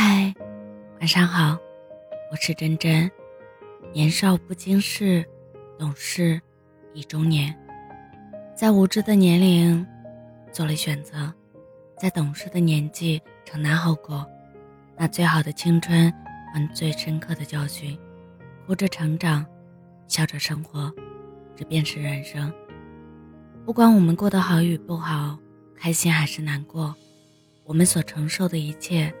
嗨，晚上好，我是真真。年少不经事，懂事已中年。在无知的年龄做了选择，在懂事的年纪承担后果。那最好的青春，换最深刻的教训。哭着成长，笑着生活，这便是人生。不管我们过得好与不好，开心还是难过，我们所承受的一切。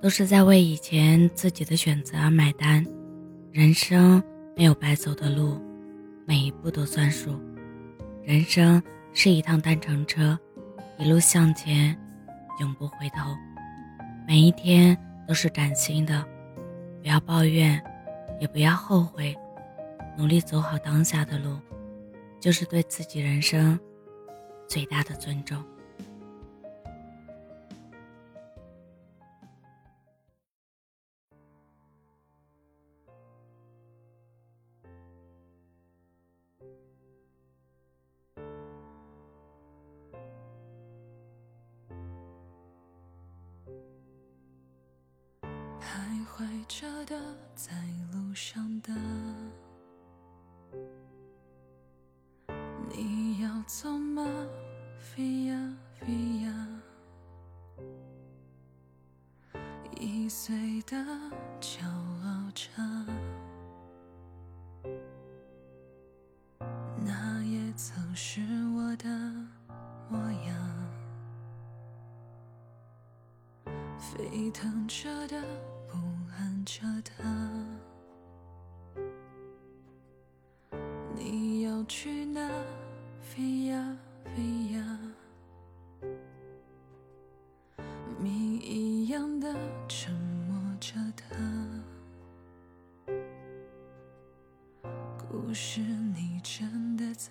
都是在为以前自己的选择而买单。人生没有白走的路，每一步都算数。人生是一趟单程车，一路向前，永不回头。每一天都是崭新的，不要抱怨，也不要后悔，努力走好当下的路，就是对自己人生最大的尊重。着的，在路上的，你要走吗？飞呀飞呀，易碎的，骄傲着，那也曾是我的模样，沸腾着的。着的，你要去哪？飞呀飞呀，谜一样的沉默着的，故事你真的在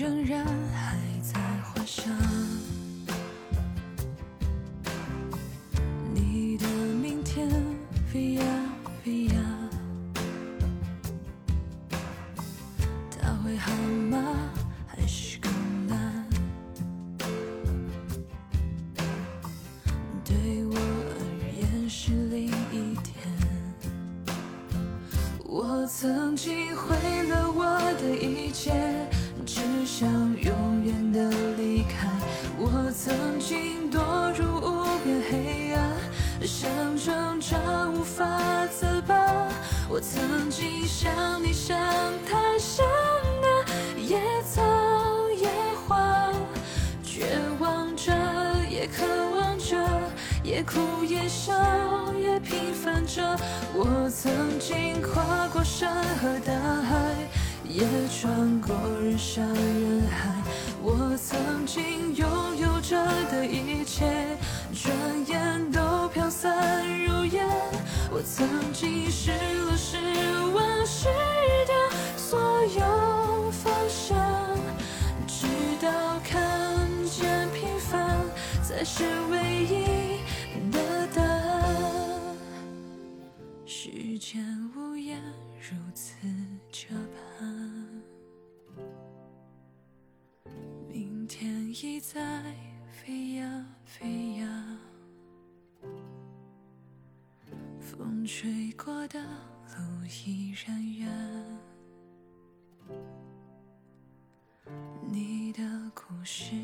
仍然还在幻想，你的明天飞呀飞呀，它会好吗？还是更难？对我而言是另一天。我曾经毁了我的一切，曾经堕入无边黑暗，想挣扎无法自拔。我曾经像你，像他，像那野草野花，绝望着，也渴望着，也哭也笑也平凡着。我曾经跨过山和大海，也穿过人山人海。我曾经拥着的一切，转眼都飘散如烟。我曾经失落、失望、失掉所有方向，直到看见平凡才是唯一的答案。时间无言，如此这般。明天已在飞呀飞呀，风吹过的路依然远。你的故事。